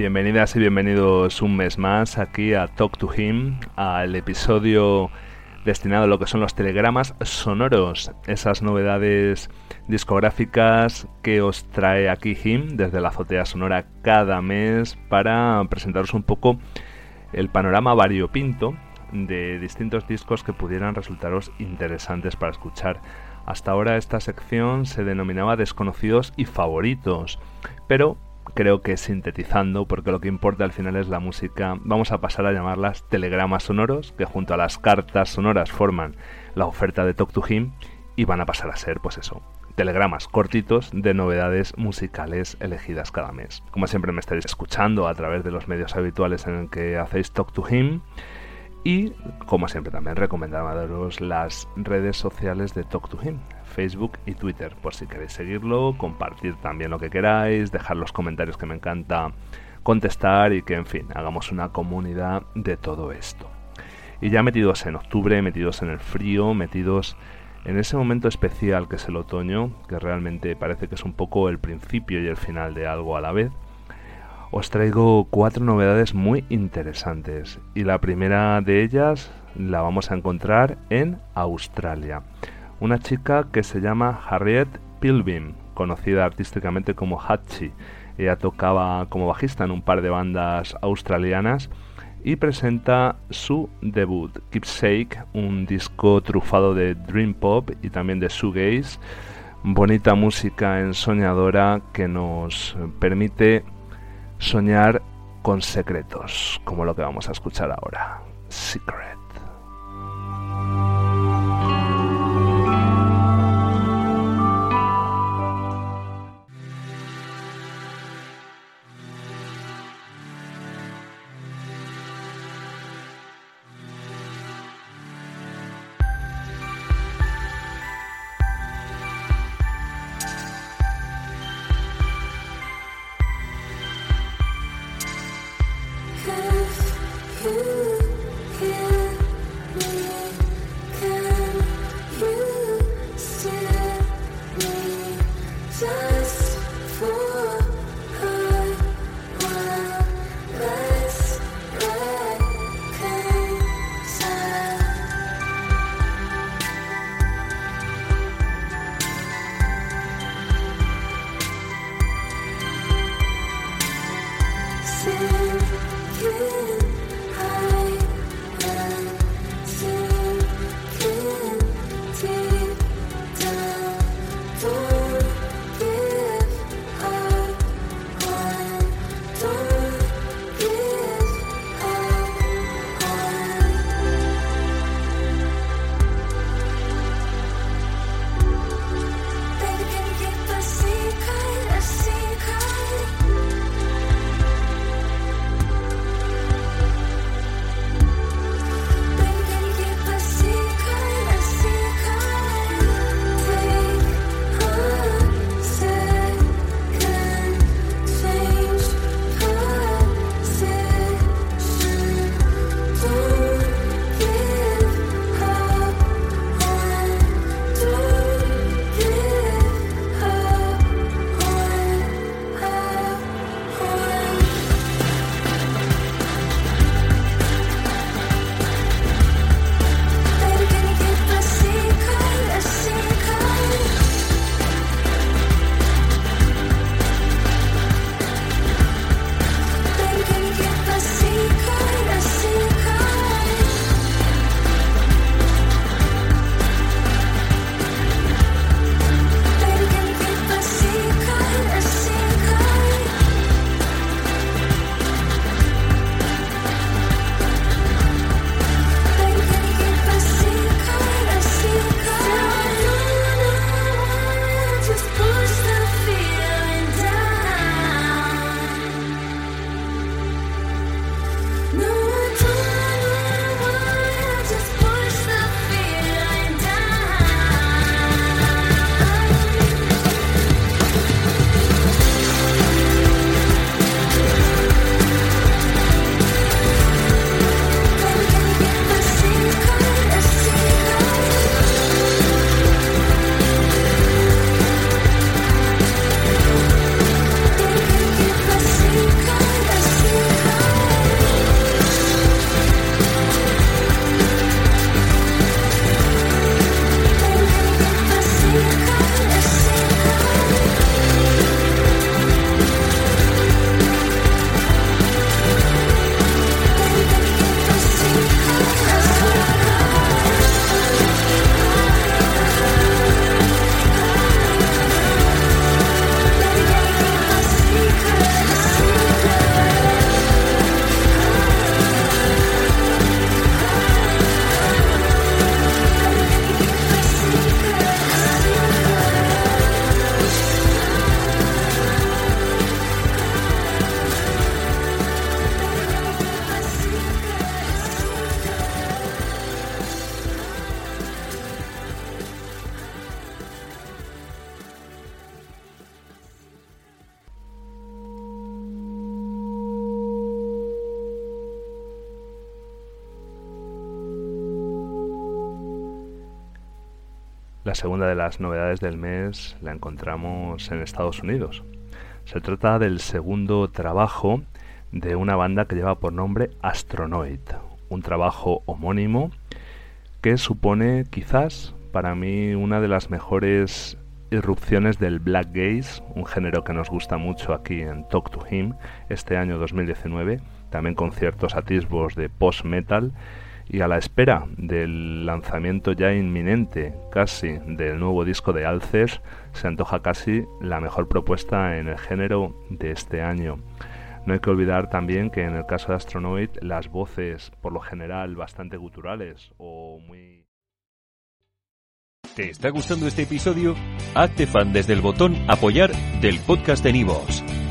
Bienvenidas y bienvenidos un mes más aquí a Talk to Him, al episodio destinado a lo que son los telegramas sonoros, esas novedades discográficas que os trae aquí Him desde la azotea sonora cada mes para presentaros un poco el panorama variopinto de distintos discos que pudieran resultaros interesantes para escuchar. Hasta ahora esta sección se denominaba desconocidos y favoritos, pero creo que sintetizando, porque lo que importa al final es la música, vamos a pasar a llamarlas telegramas sonoros, que junto a las cartas sonoras forman la oferta de Talk to Him y van a pasar a ser, pues eso, telegramas cortitos de novedades musicales elegidas cada mes. Como siempre me estaréis escuchando a través de los medios habituales en el que hacéis Talk to Him. Y como siempre también recomendaros las redes sociales de Talk to Him, Facebook y Twitter, por si queréis seguirlo, compartir también lo que queráis, dejar los comentarios que me encanta contestar y que en fin, hagamos una comunidad de todo esto. Y ya metidos en octubre, metidos en el frío, metidos en ese momento especial que es el otoño, que realmente parece que es un poco el principio y el final de algo a la vez, os traigo cuatro novedades muy interesantes y la primera de ellas la vamos a encontrar en Australia una chica que se llama Harriet Pilbeam, conocida artísticamente como Hachi. Ella tocaba como bajista en un par de bandas australianas y presenta su debut, Keepsake, un disco trufado de dream pop y también de shoegaze, bonita música ensoñadora que nos permite soñar con secretos, como lo que vamos a escuchar ahora, Secret. La segunda de las novedades del mes la encontramos en Estados Unidos. Se trata del segundo trabajo de una banda que lleva por nombre Astronoid, un trabajo homónimo que supone quizás para mí una de las mejores irrupciones del black gaze, un género que nos gusta mucho aquí en Talk to Him este año 2019, también con ciertos atisbos de post-metal y a la espera del lanzamiento ya inminente casi del nuevo disco de Alces, se antoja casi la mejor propuesta en el género de este año. No hay que olvidar también que en el caso de Astronoid las voces por lo general bastante guturales o muy... ¿Te está gustando este episodio? Hazte fan desde el botón apoyar del podcast de Nivos.